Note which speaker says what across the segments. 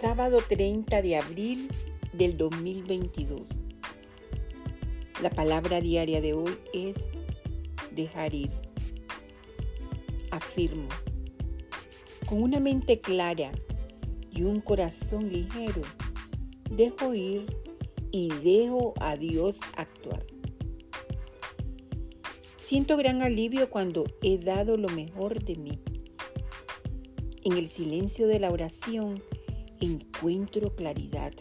Speaker 1: sábado 30 de abril del 2022. La palabra diaria de hoy es dejar ir. Afirmo, con una mente clara y un corazón ligero, dejo ir y dejo a Dios actuar. Siento gran alivio cuando he dado lo mejor de mí. En el silencio de la oración encuentro claridad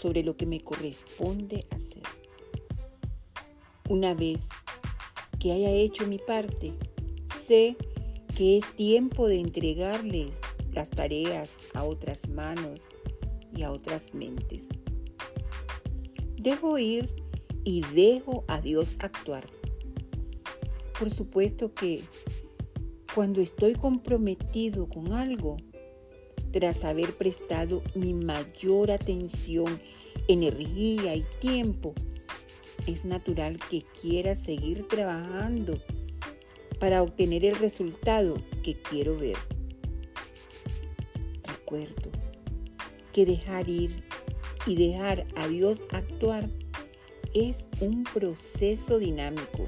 Speaker 1: sobre lo que me corresponde hacer. Una vez que haya hecho mi parte, sé que es tiempo de entregarles las tareas a otras manos y a otras mentes. Dejo ir y dejo a Dios actuar. Por supuesto que cuando estoy comprometido con algo, tras haber prestado mi mayor atención, energía y tiempo, es natural que quiera seguir trabajando para obtener el resultado que quiero ver. Recuerdo que dejar ir y dejar a Dios actuar es un proceso dinámico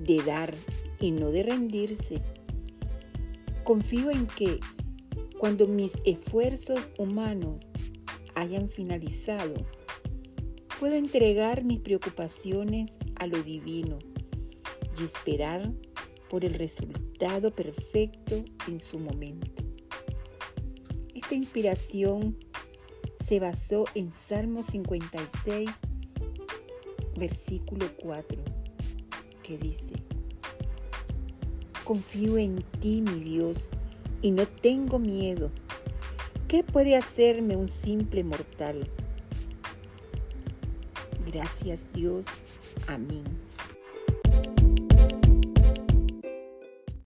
Speaker 1: de dar y no de rendirse. Confío en que cuando mis esfuerzos humanos hayan finalizado, puedo entregar mis preocupaciones a lo divino y esperar por el resultado perfecto en su momento. Esta inspiración se basó en Salmo 56, versículo 4, que dice, Confío en ti, mi Dios, y no tengo miedo. ¿Qué puede hacerme un simple mortal? Gracias Dios. Amén.